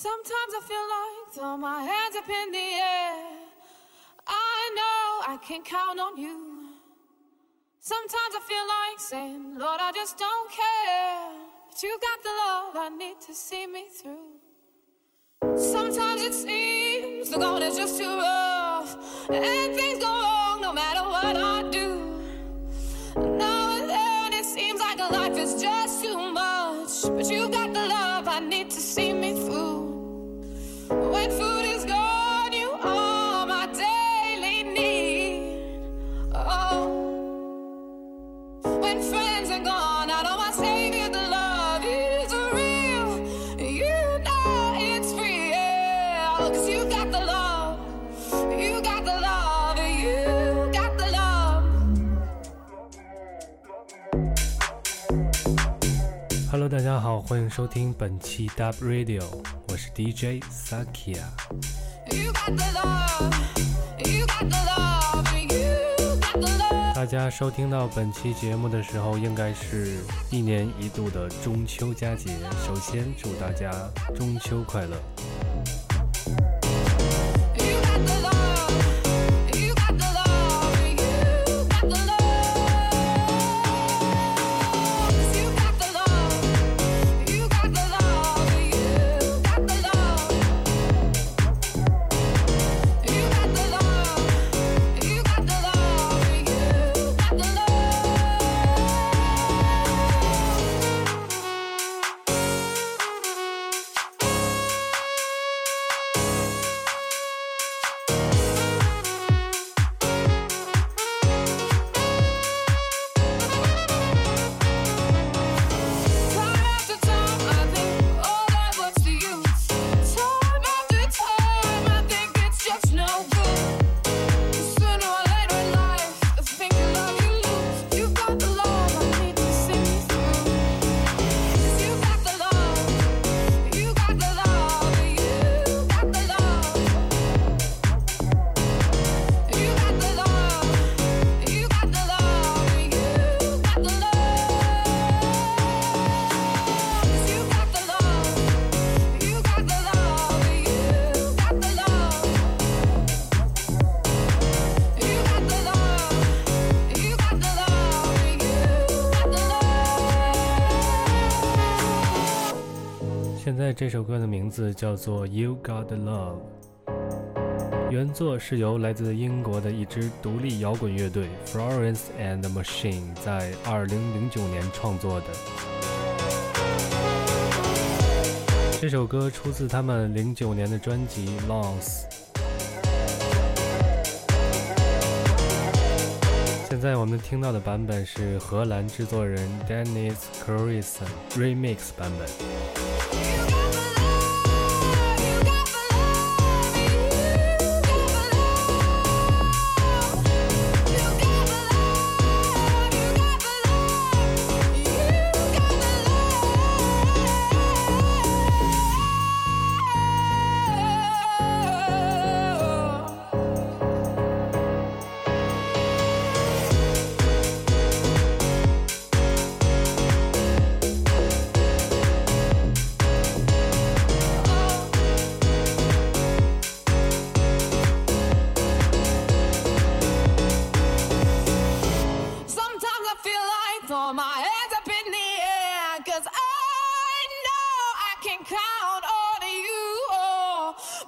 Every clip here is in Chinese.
Sometimes I feel like throw my hands up in the air. I know I can count on you. Sometimes I feel like saying, Lord, I just don't care. But you got the love I need to see me through. Sometimes it seems the going is just too rough. And things go wrong no matter what I do. Now and then it seems like life is just too much. But you got the love I need to see me through wet food. 欢迎收听本期 Dub Radio，我是 DJ Sakia。Love. 大家收听到本期节目的时候，应该是一年一度的中秋佳节。首先祝大家中秋快乐！这首歌的名字叫做《You Got Love》，原作是由来自英国的一支独立摇滚乐队 Florence and the Machine 在2009年创作的。这首歌出自他们09年的专辑《Loss》。现在我们听到的版本是荷兰制作人 Dennis Carlson remix 版本。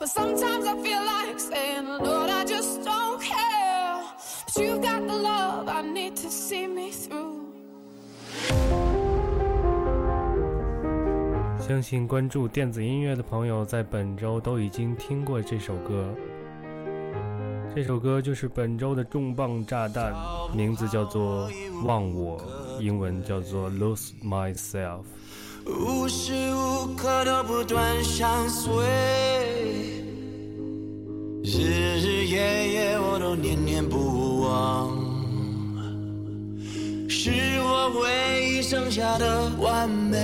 But sometimes I feel like saying Lord I just don't care But you got the love I need to see me through 相信关注电子音乐的朋友在本周都已经听过这首歌。这首歌就是本周的重磅炸弹，名字叫做《忘我》，英文叫做《Lose Myself》。无时无刻都不断相随，日日夜夜我都念念不忘，是我唯一剩下的完美，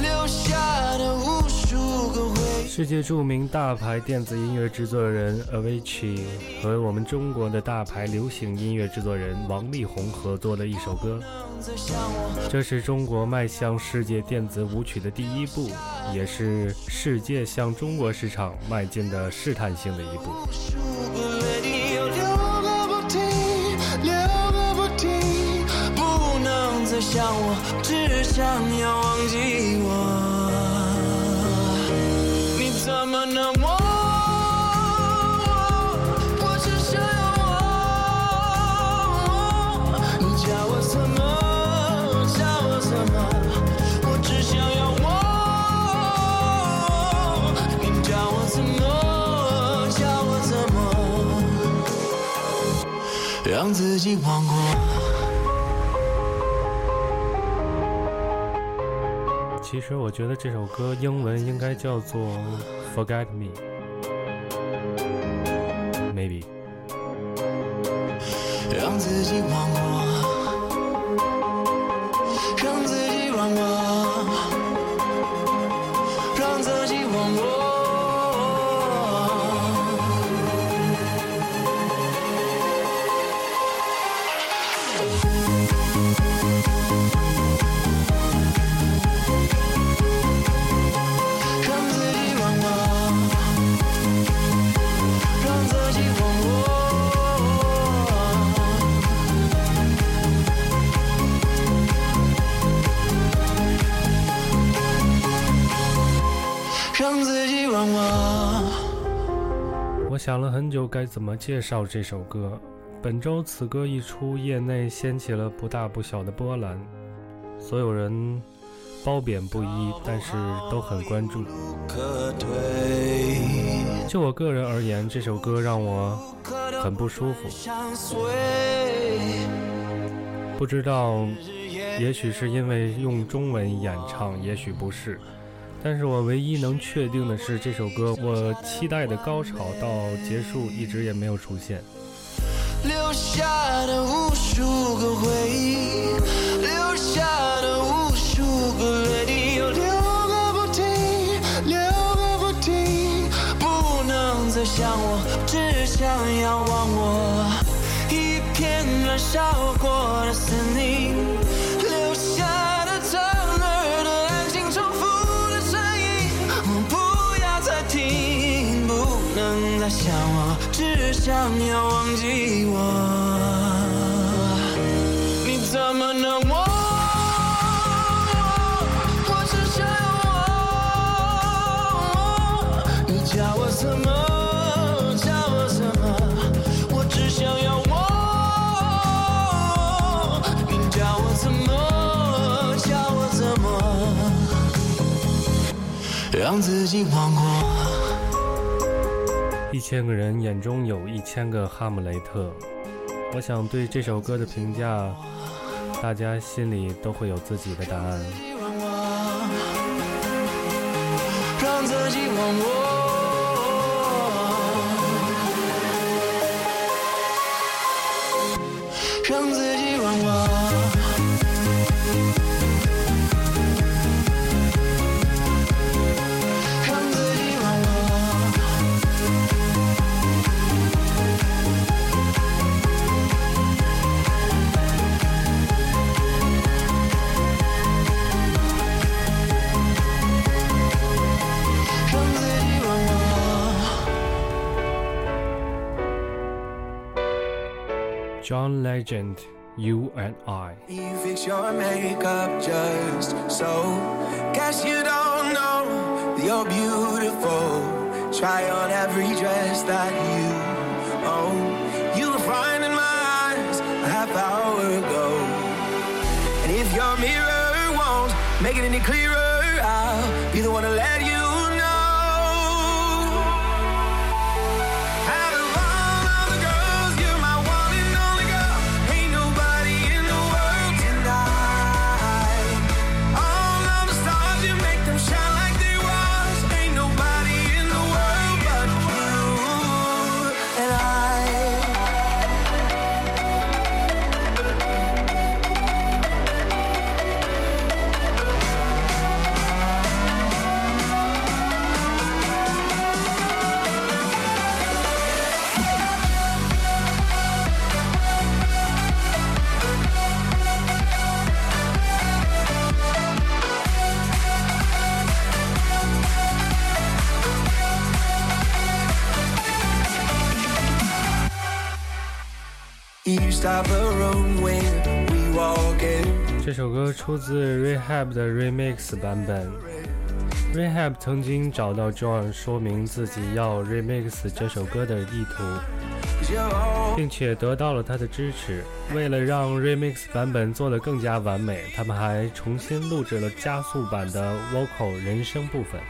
留下的无数个回。世界著名大牌电子音乐制作人 Avicii 和我们中国的大牌流行音乐制作人王力宏合作的一首歌，这是中国迈向世界电子舞曲的第一步，也是世界向中国市场迈进的试探性的一步。想我。怎么能忘我？我只想要忘。你叫我怎么？叫我怎么？我只想要忘。你叫我让自己忘过。其实我觉得这首歌英文应该叫做。Forget me, 想了很久，该怎么介绍这首歌。本周此歌一出，业内掀起了不大不小的波澜，所有人褒贬不一，但是都很关注。就我个人而言，这首歌让我很不舒服。不知道，也许是因为用中文演唱，也许不是。但是我唯一能确定的是，这首歌我期待的高潮到结束一直也没有出现。留下的无数个回忆，留下的无数个约定，又留个不停，留个不停，不能再想我，只想要忘我。一片燃烧过的森林。只想要忘记我，你怎么能忘我？我只想要忘，你叫我怎么？叫我怎么？我只想要忘，你叫我怎么？叫我怎么？让自己忘过。千个人眼中有一千个哈姆雷特，我想对这首歌的评价，大家心里都会有自己的答案。John Legend, You and I. You fix your makeup just so. Guess you don't know you're beautiful. Try on every dress that you own. You were fine in my eyes a half hour ago. And if your mirror won't make it any clearer, I'll be the one to let you. 这首歌出自 Rehab 的 Remix 版本。Rehab 曾经找到 John 说明自己要 Remix 这首歌的意图，并且得到了他的支持。为了让 Remix 版本做得更加完美，他们还重新录制了加速版的 Vocal 人声部分。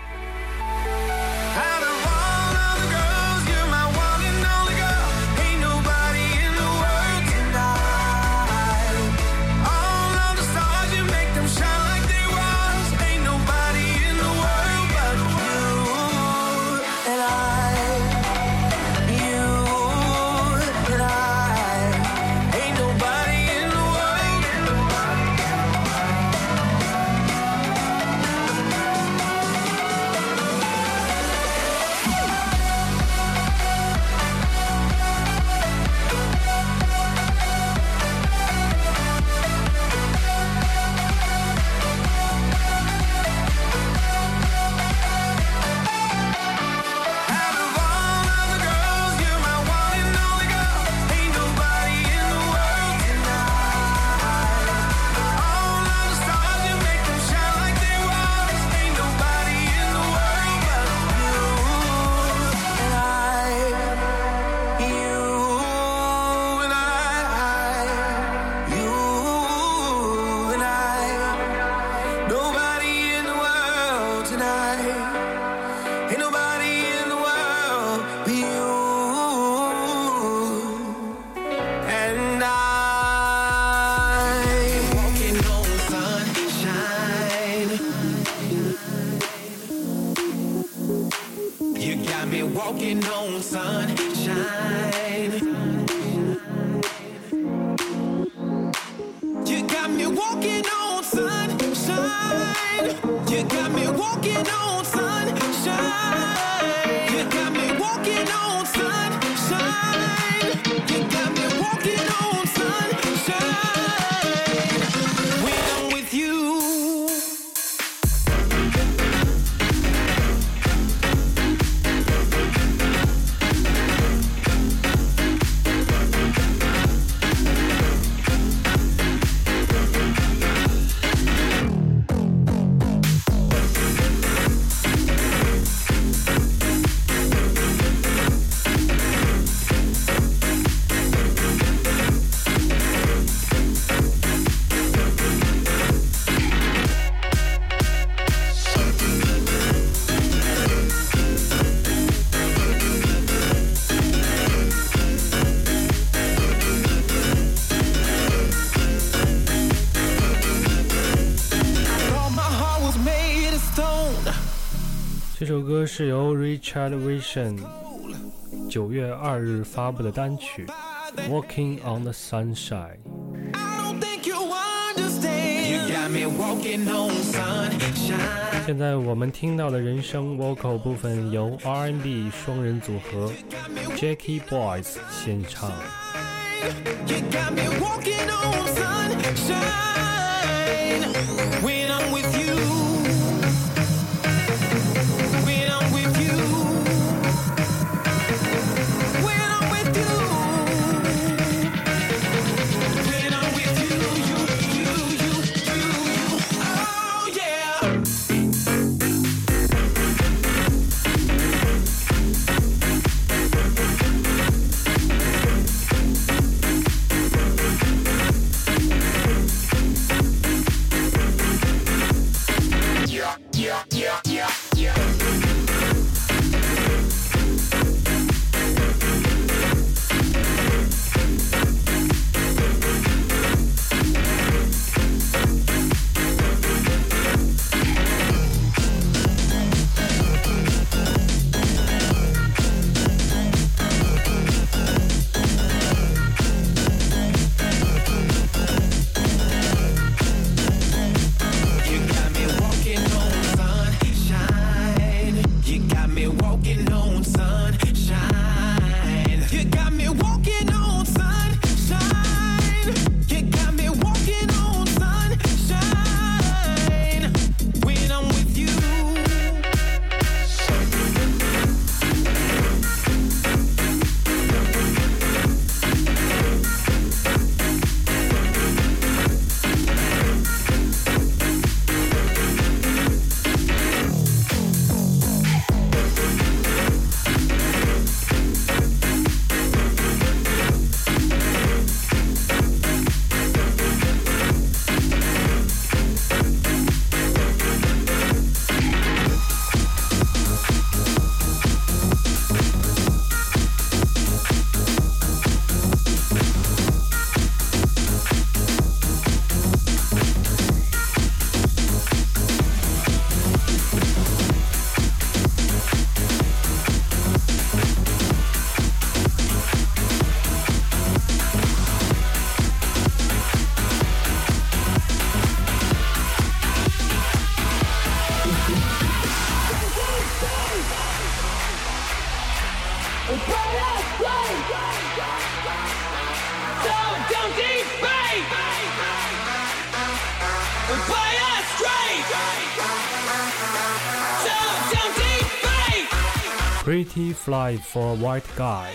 Richard Vision 九月二日发布的单曲《Walking on the Sunshine》。 I don't think you understand. You got me walking on sunshine. 现在我们听到的人声 vocal 部分由 R&B 双人组合 Jackie Boys 献唱。 You got me walking on sunshine. Pretty Fly for a White Guy。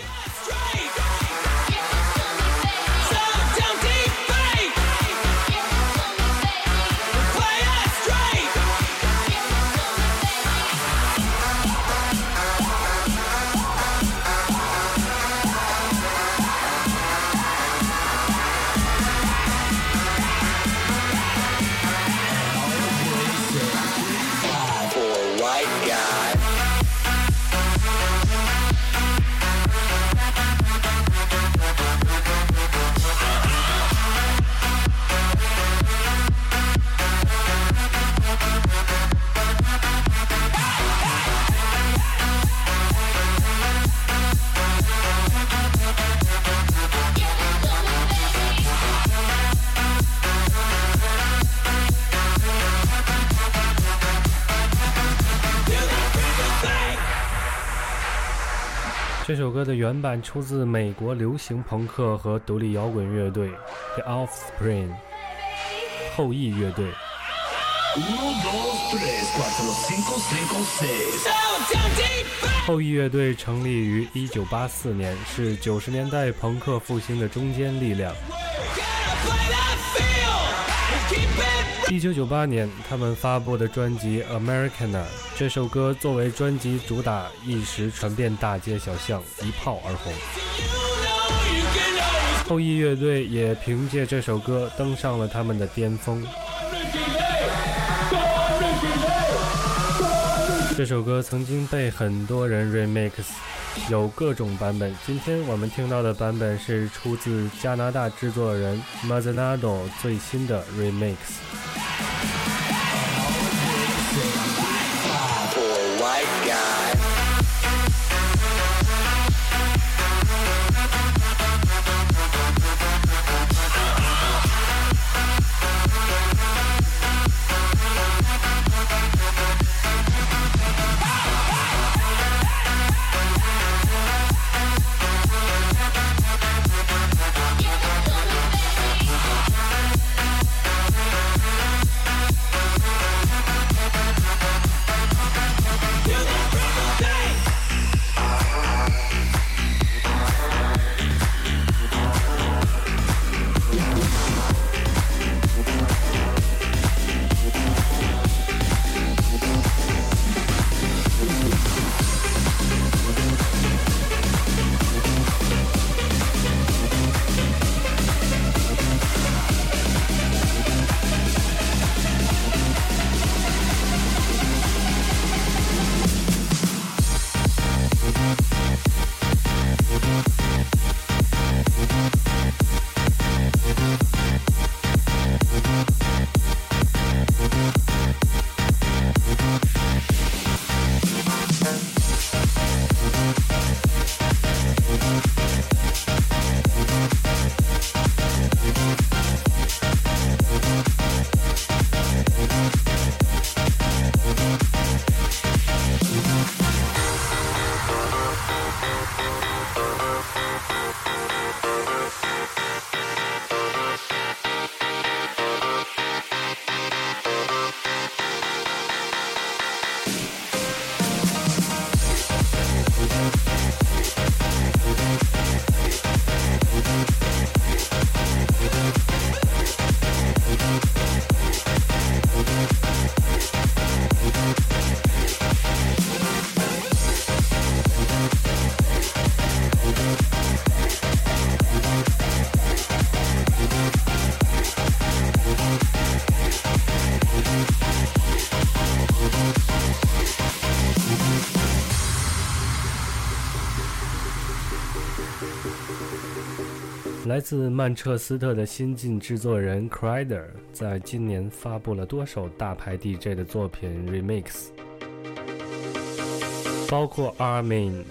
歌的原版出自美国流行朋克和独立摇滚乐队 The Offspring 后裔乐队。后裔乐队成立于1984年，是90年代朋克复兴的中坚力量。一九九八年，他们发布的专辑《Americana》这首歌作为专辑主打，一时传遍大街小巷，一炮而红。后羿乐队也凭借这首歌登上了他们的巅峰。这首歌曾经被很多人 remix，有各种版本。今天我们听到的版本是出自加拿大制作人 Mazanado 最新的 remix。来自曼彻斯特的新晋制作人 Crider 在今年发布了多首大牌 DJ 的作品 Remix，包括 Armin、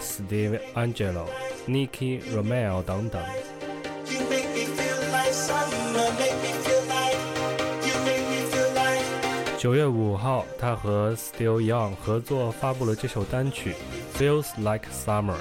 Steve Angelo、Nicky Romeo 等等。九月五号，他和 Still Young 合作发布了这首单曲《Feels Like Summer》。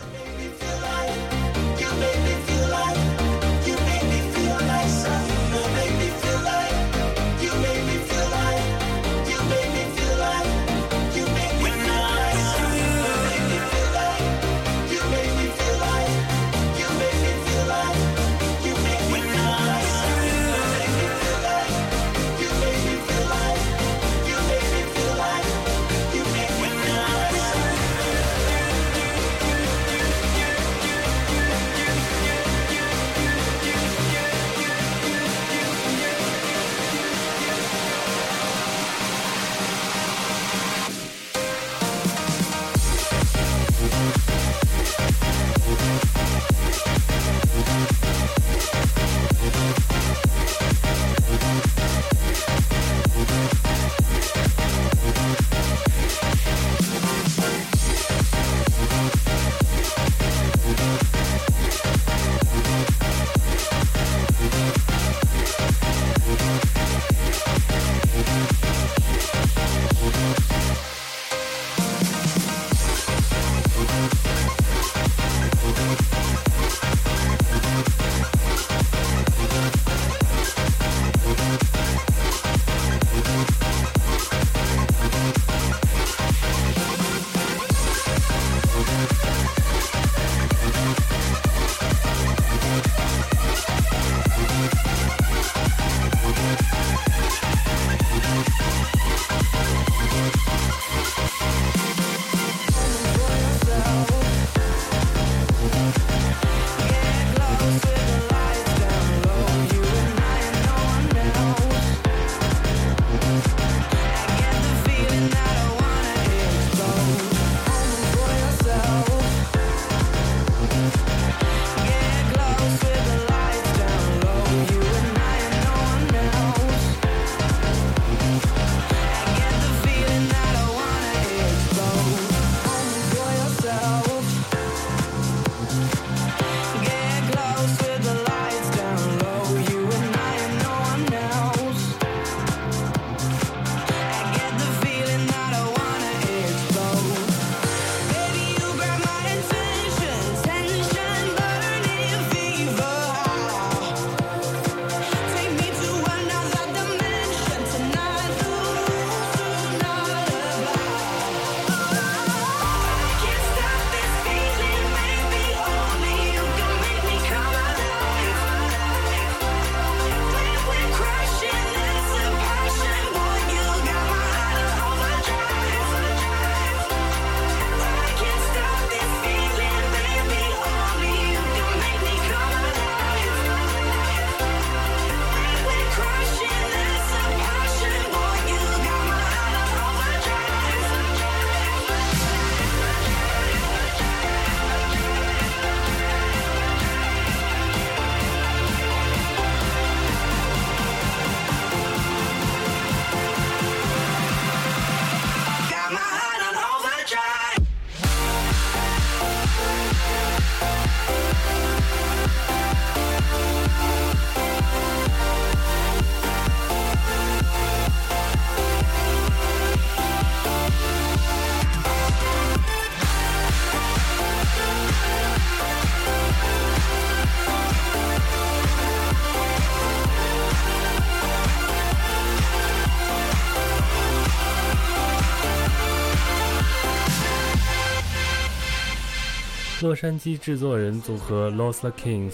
洛杉矶制作人组合 Lost Kings，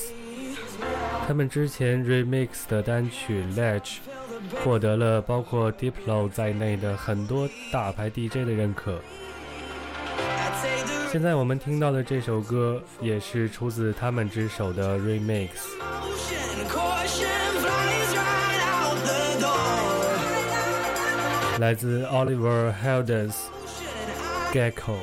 他们之前 remix 的单曲《Ledge》获得了包括 Diplo 在内的很多大牌 DJ 的认可。现在我们听到的这首歌也是出自他们之手的 remix，来自 Oliver Heldens Gecko。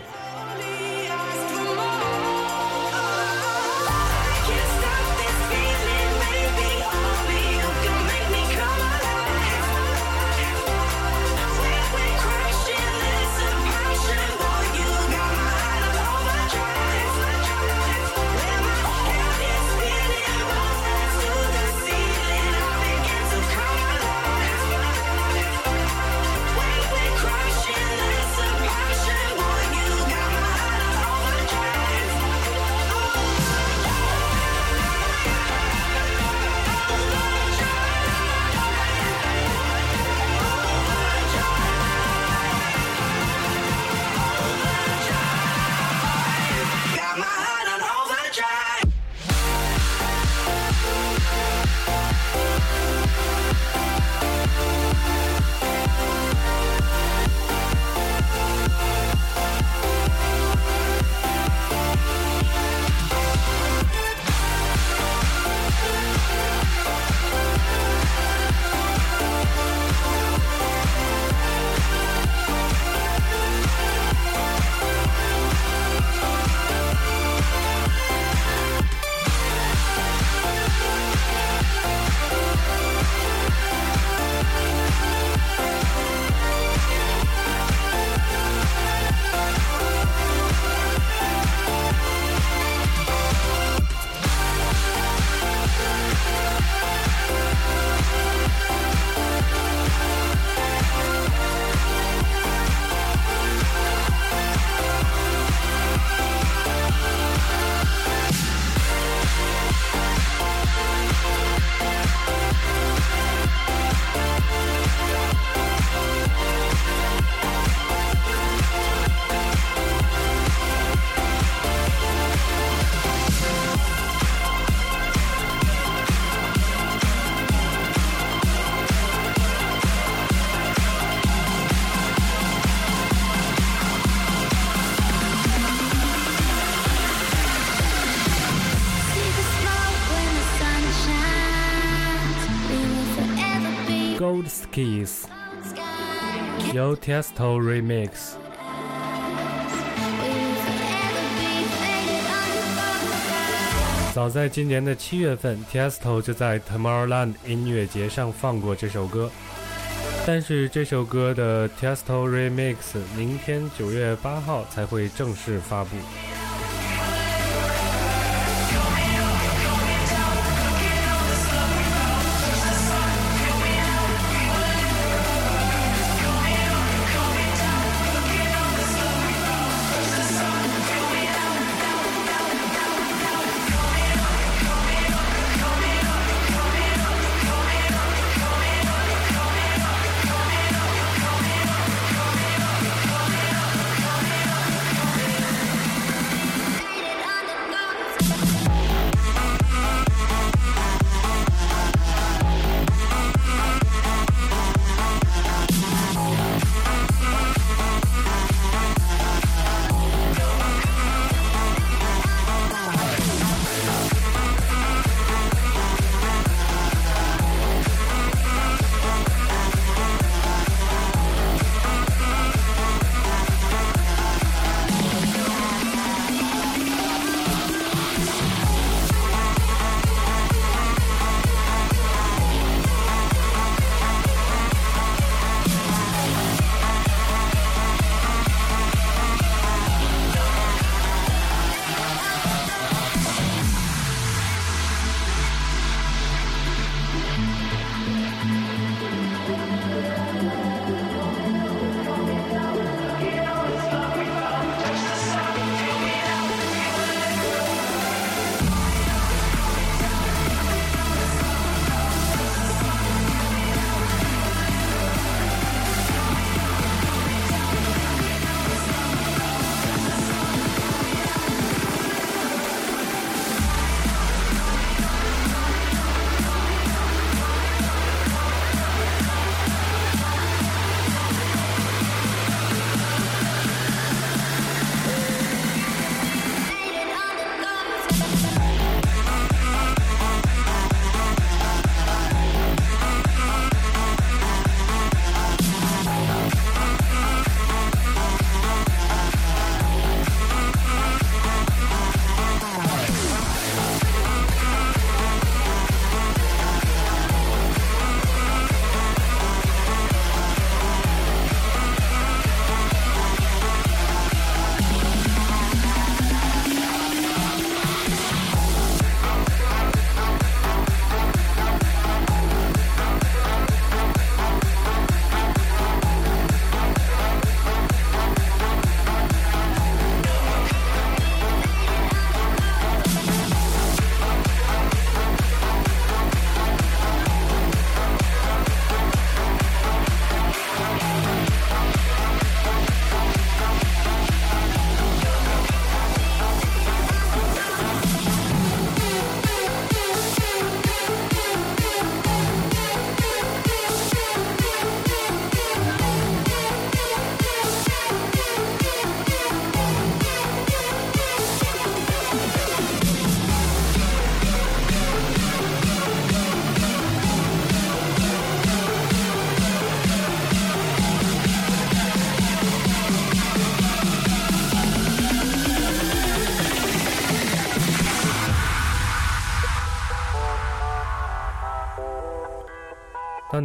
Tiesto Remix。早在今年的七月份，Tiesto 就在 Tomorrowland 音乐节上放过这首歌，但是这首歌的 Tiesto Remix 明天九月八号才会正式发布。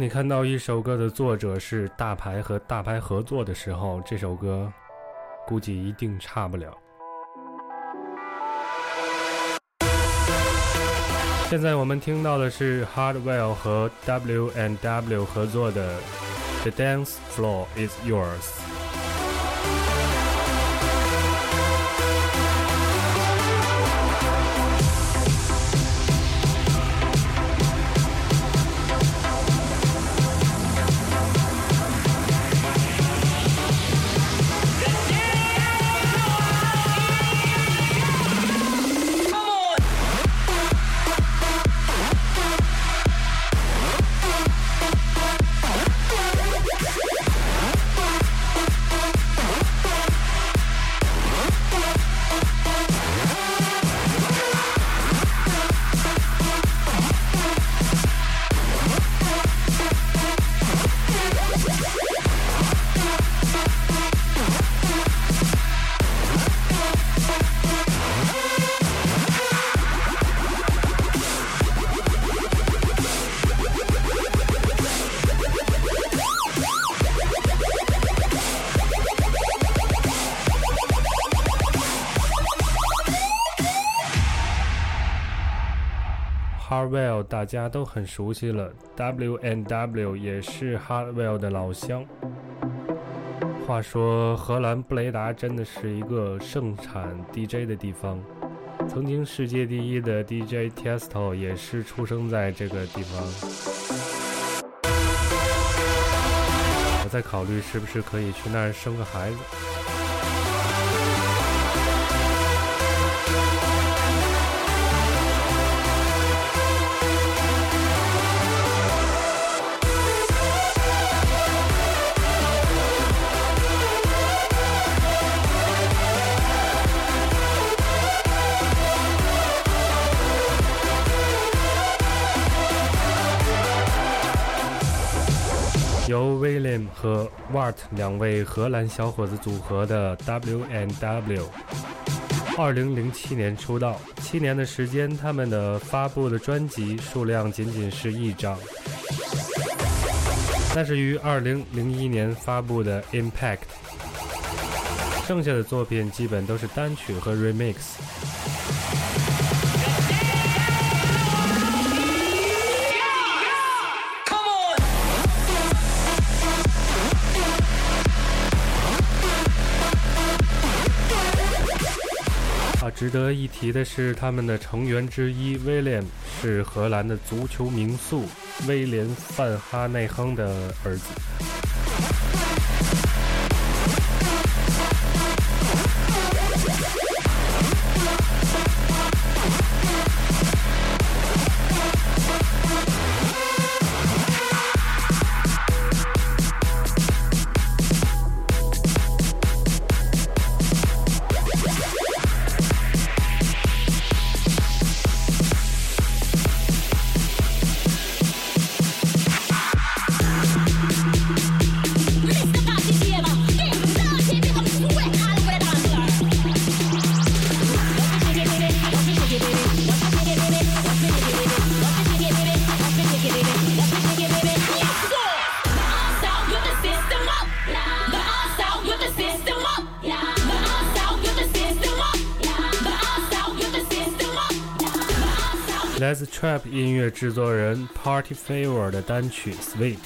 你看到一首歌的作者是大牌和大牌合作的时候，这首歌估计一定差不了。现在我们听到的是 Hardwell 和 W and W 合作的《The Dance Floor Is Yours》。大家都很熟悉了，W N W 也是 Hardwell 的老乡。话说，荷兰布雷达真的是一个盛产 DJ 的地方。曾经世界第一的 DJ Tiesto 也是出生在这个地方。我在考虑是不是可以去那儿生个孩子。Wart 两位荷兰小伙子组合的 W&W，二零零七年出道，七年的时间，他们的发布的专辑数量仅仅是一张，那是于二零零一年发布的 Impact，剩下的作品基本都是单曲和 Remix。值得一提的是，他们的成员之一威廉是荷兰的足球名宿威廉·范哈内亨的儿子。制作人 Party Favor 的单曲《Sweet》。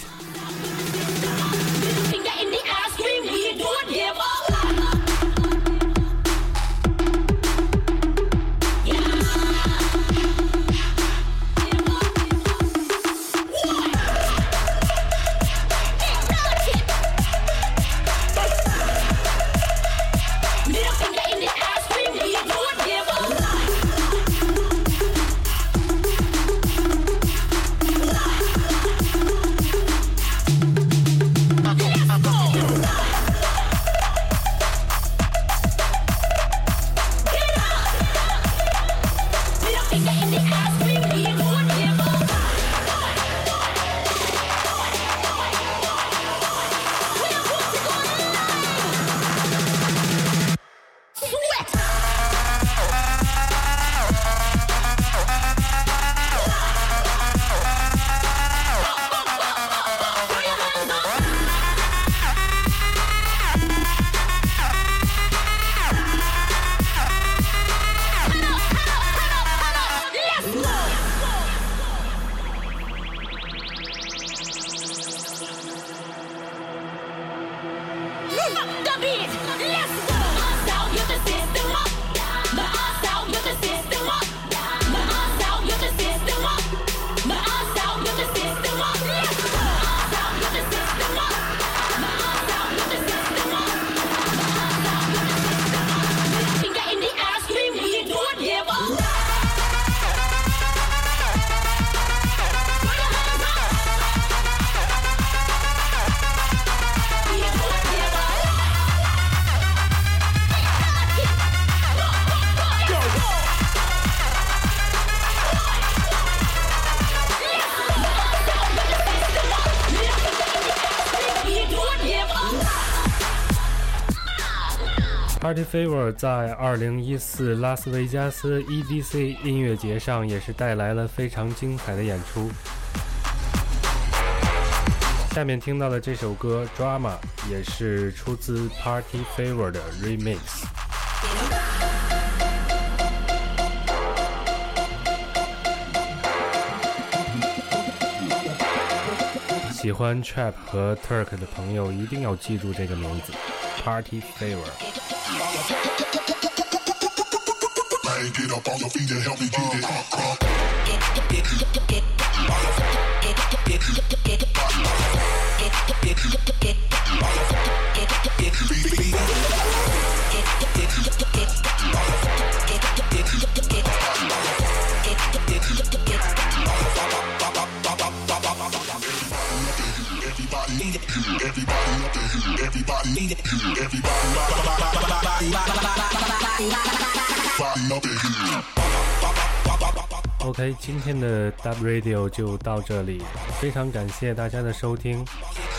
Fever 在二零一四拉斯维加斯 EDC 音乐节上也是带来了非常精彩的演出。下面听到的这首歌《Drama》也是出自 Party Fever 的 Remix。喜欢 Trap 和 Turk 的朋友一定要记住这个名字。party favor. Get up on your feet and help me get it. OK，今天的 Dub Radio 就到这里，非常感谢大家的收听，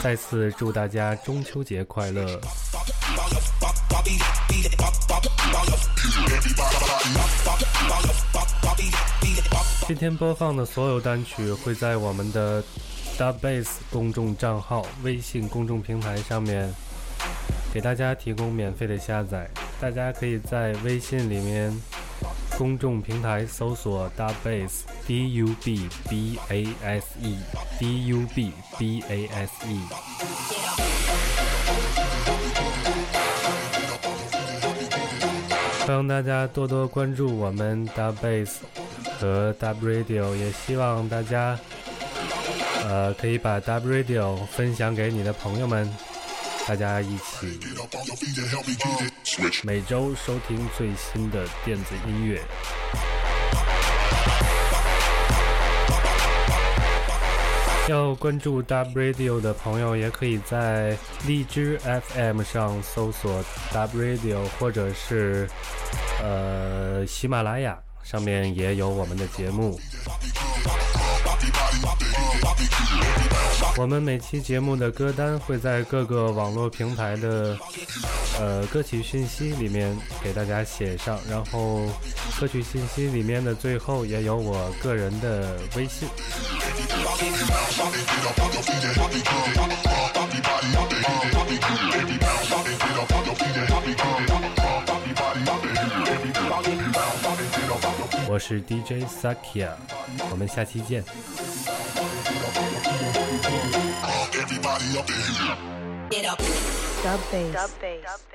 再次祝大家中秋节快乐。今天播放的所有单曲会在我们的 Dub Bass 公众账号微信公众平台上面给大家提供免费的下载，大家可以在微信里面。公众平台搜索 Dub Bass D U B B A S E D U B B A S E，欢迎大家多多关注我们 Dub Bass 和 Dub Radio，也希望大家呃可以把 Dub Radio 分享给你的朋友们。大家一起每周收听最新的电子音乐。要关注 Dub Radio 的朋友，也可以在荔枝 FM 上搜索 W Radio，或者是呃喜马拉雅上面也有我们的节目。我们每期节目的歌单会在各个网络平台的呃歌曲信息里面给大家写上，然后歌曲信息里面的最后也有我个人的微信。我是 DJ Sakia，我们下期见。Dub bass. Dub bass.